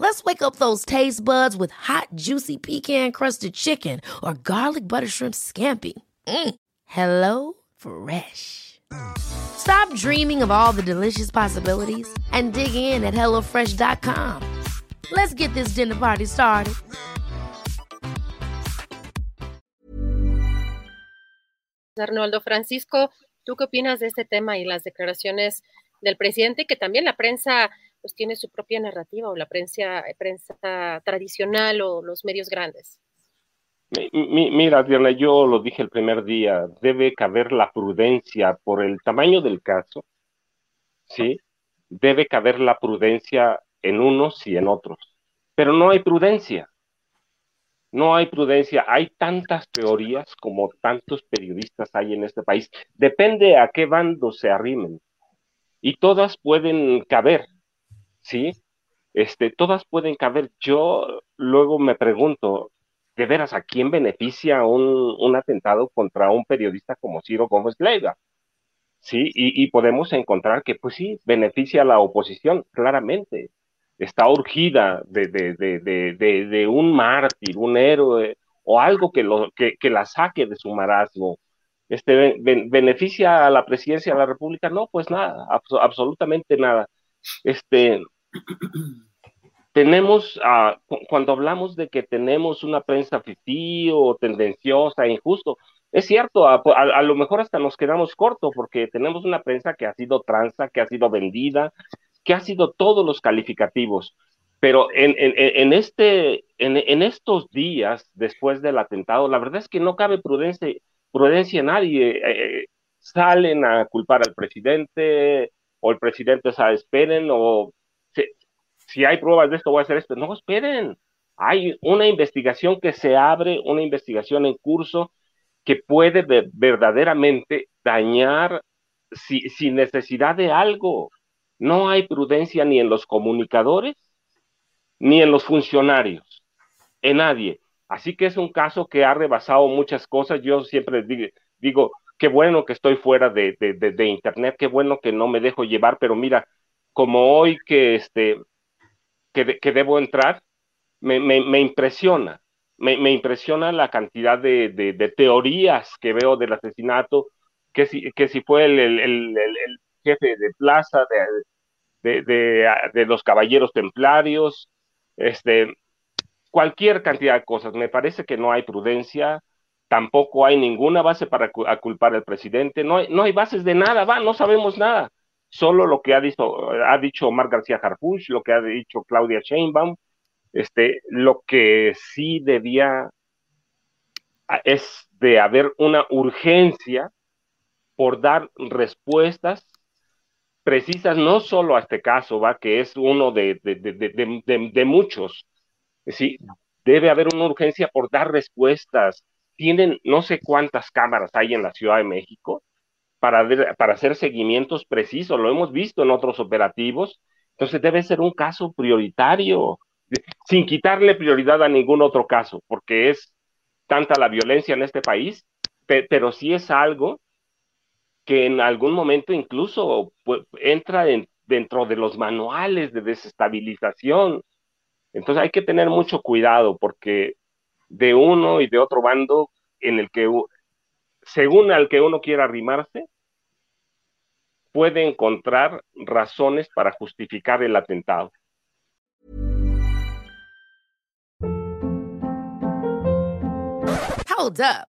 Let's wake up those taste buds with hot, juicy pecan-crusted chicken or garlic butter shrimp scampi. Mm. Hello Fresh. Stop dreaming of all the delicious possibilities and dig in at HelloFresh.com. Let's get this dinner party started. Arnoldo Francisco, ¿tú qué opinas de este tema y las declaraciones del presidente? Que también la prensa pues tiene su propia narrativa o la prensa, prensa tradicional o los medios grandes. mira, Diana, yo lo dije el primer día, debe caber la prudencia por el tamaño del caso, ¿sí? Debe caber la prudencia en unos y en otros, pero no hay prudencia. No hay prudencia, hay tantas teorías como tantos periodistas hay en este país. Depende a qué bando se arrimen. Y todas pueden caber, ¿sí? Este, todas pueden caber. Yo luego me pregunto, ¿de veras a quién beneficia un, un atentado contra un periodista como Ciro Gómez Leiva? Sí, y, y, podemos encontrar que, pues sí, beneficia a la oposición, claramente. Está urgida de, de, de, de un mártir, un héroe, o algo que, lo, que, que la saque de su marasmo. Este, ¿Beneficia a la presidencia de la República? No, pues nada, abs absolutamente nada. Este, tenemos, uh, cuando hablamos de que tenemos una prensa fifí o tendenciosa, injusto, es cierto, a, a, a, lo mejor hasta nos quedamos cortos porque tenemos una prensa que ha sido tranza, que ha sido vendida, que ha sido todos los calificativos. Pero en, en, en este, en, en, estos días después del atentado, la verdad es que no cabe prudencia, prudencia en nadie. Eh, salen a culpar al presidente, o el presidente sabe, esperen, o si, si, hay pruebas de esto, voy a hacer esto. No, esperen. Hay una investigación que se abre, una investigación en curso que puede de, verdaderamente dañar si, sin necesidad de algo. No hay prudencia ni en los comunicadores, ni en los funcionarios, en nadie. Así que es un caso que ha rebasado muchas cosas. Yo siempre digo qué bueno que estoy fuera de, de, de, internet, qué bueno que no me dejo llevar, pero mira, como hoy que este que, que debo entrar, me, me, impresiona, me, me, impresiona la cantidad de, teorías que veo del asesinato, que si, que si fue el, el, el, jefe de plaza de, de, los caballeros templarios, este, cualquier cantidad de cosas. Me parece que no hay prudencia, tampoco hay ninguna base para culpar al presidente, no hay, no hay bases de nada, va, no sabemos nada. Solo lo que ha dicho, ha dicho Omar García Harfuch, lo que ha dicho Claudia Sheinbaum, este, lo que sí debía es de haber una urgencia por dar respuestas precisas, no solo a este caso, va, que es uno de, de, de, de muchos, sí, debe haber una urgencia por dar respuestas, tienen no sé cuántas cámaras hay en la Ciudad de México para, para hacer seguimientos precisos, lo hemos visto en otros operativos, entonces debe ser un caso prioritario, sin quitarle prioridad a ningún otro caso, porque es tanta la violencia en este país, pero sí es algo que en algún momento incluso entra en, dentro de los manuales de desestabilización. Entonces hay que tener mucho cuidado porque de uno y de otro bando en el que, según al que uno quiera arrimarse, puede encontrar razones para justificar el atentado. Hold up.